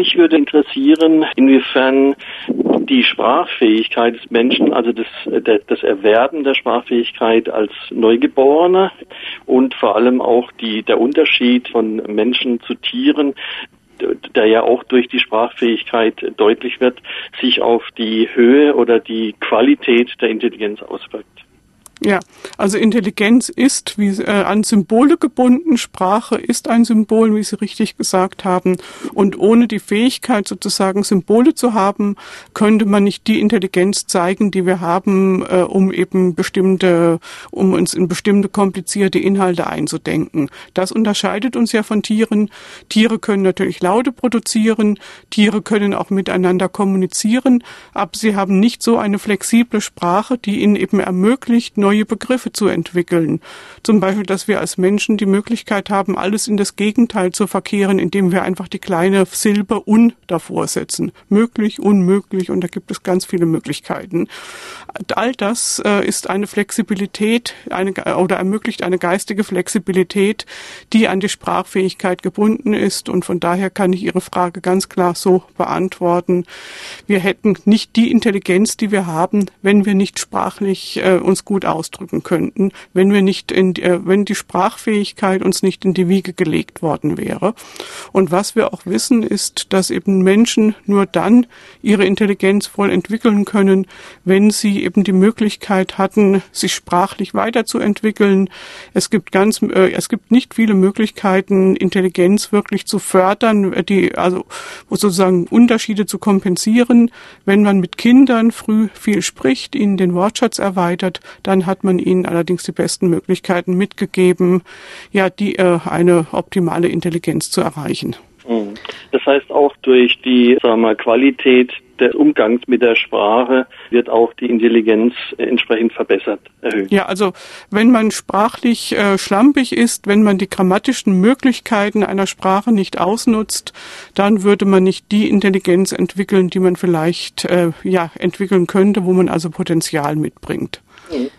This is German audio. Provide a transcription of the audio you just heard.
mich würde interessieren, inwiefern die Sprachfähigkeit des Menschen, also das, das Erwerben der Sprachfähigkeit als Neugeborener und vor allem auch die, der Unterschied von Menschen zu Tieren, der ja auch durch die Sprachfähigkeit deutlich wird, sich auf die Höhe oder die Qualität der Intelligenz auswirkt. Ja, also Intelligenz ist wie äh, an Symbole gebunden, Sprache ist ein Symbol, wie Sie richtig gesagt haben. Und ohne die Fähigkeit sozusagen Symbole zu haben, könnte man nicht die Intelligenz zeigen, die wir haben, äh, um eben bestimmte, um uns in bestimmte komplizierte Inhalte einzudenken. Das unterscheidet uns ja von Tieren. Tiere können natürlich Laute produzieren, Tiere können auch miteinander kommunizieren, aber sie haben nicht so eine flexible Sprache, die ihnen eben ermöglicht, neue Begriffe zu entwickeln. Zum Beispiel, dass wir als Menschen die Möglichkeit haben, alles in das Gegenteil zu verkehren, indem wir einfach die kleine Silbe un davor setzen. Möglich, unmöglich und da gibt es ganz viele Möglichkeiten. All das äh, ist eine Flexibilität eine, oder ermöglicht eine geistige Flexibilität, die an die Sprachfähigkeit gebunden ist und von daher kann ich Ihre Frage ganz klar so beantworten. Wir hätten nicht die Intelligenz, die wir haben, wenn wir nicht sprachlich äh, uns gut aus ausdrücken könnten, wenn wir nicht in, äh, wenn die Sprachfähigkeit uns nicht in die Wiege gelegt worden wäre. Und was wir auch wissen, ist, dass eben Menschen nur dann ihre Intelligenz voll entwickeln können, wenn sie eben die Möglichkeit hatten, sich sprachlich weiterzuentwickeln. Es gibt ganz, äh, es gibt nicht viele Möglichkeiten, Intelligenz wirklich zu fördern, die, also sozusagen Unterschiede zu kompensieren. Wenn man mit Kindern früh viel spricht, ihnen den Wortschatz erweitert, dann hat man ihnen allerdings die besten Möglichkeiten mitgegeben, ja, die äh, eine optimale Intelligenz zu erreichen. Mhm. Das heißt auch durch die sagen wir, Qualität des Umgangs mit der Sprache wird auch die Intelligenz entsprechend verbessert, erhöht. Ja, also wenn man sprachlich äh, schlampig ist, wenn man die grammatischen Möglichkeiten einer Sprache nicht ausnutzt, dann würde man nicht die Intelligenz entwickeln, die man vielleicht äh, ja entwickeln könnte, wo man also Potenzial mitbringt. Mhm.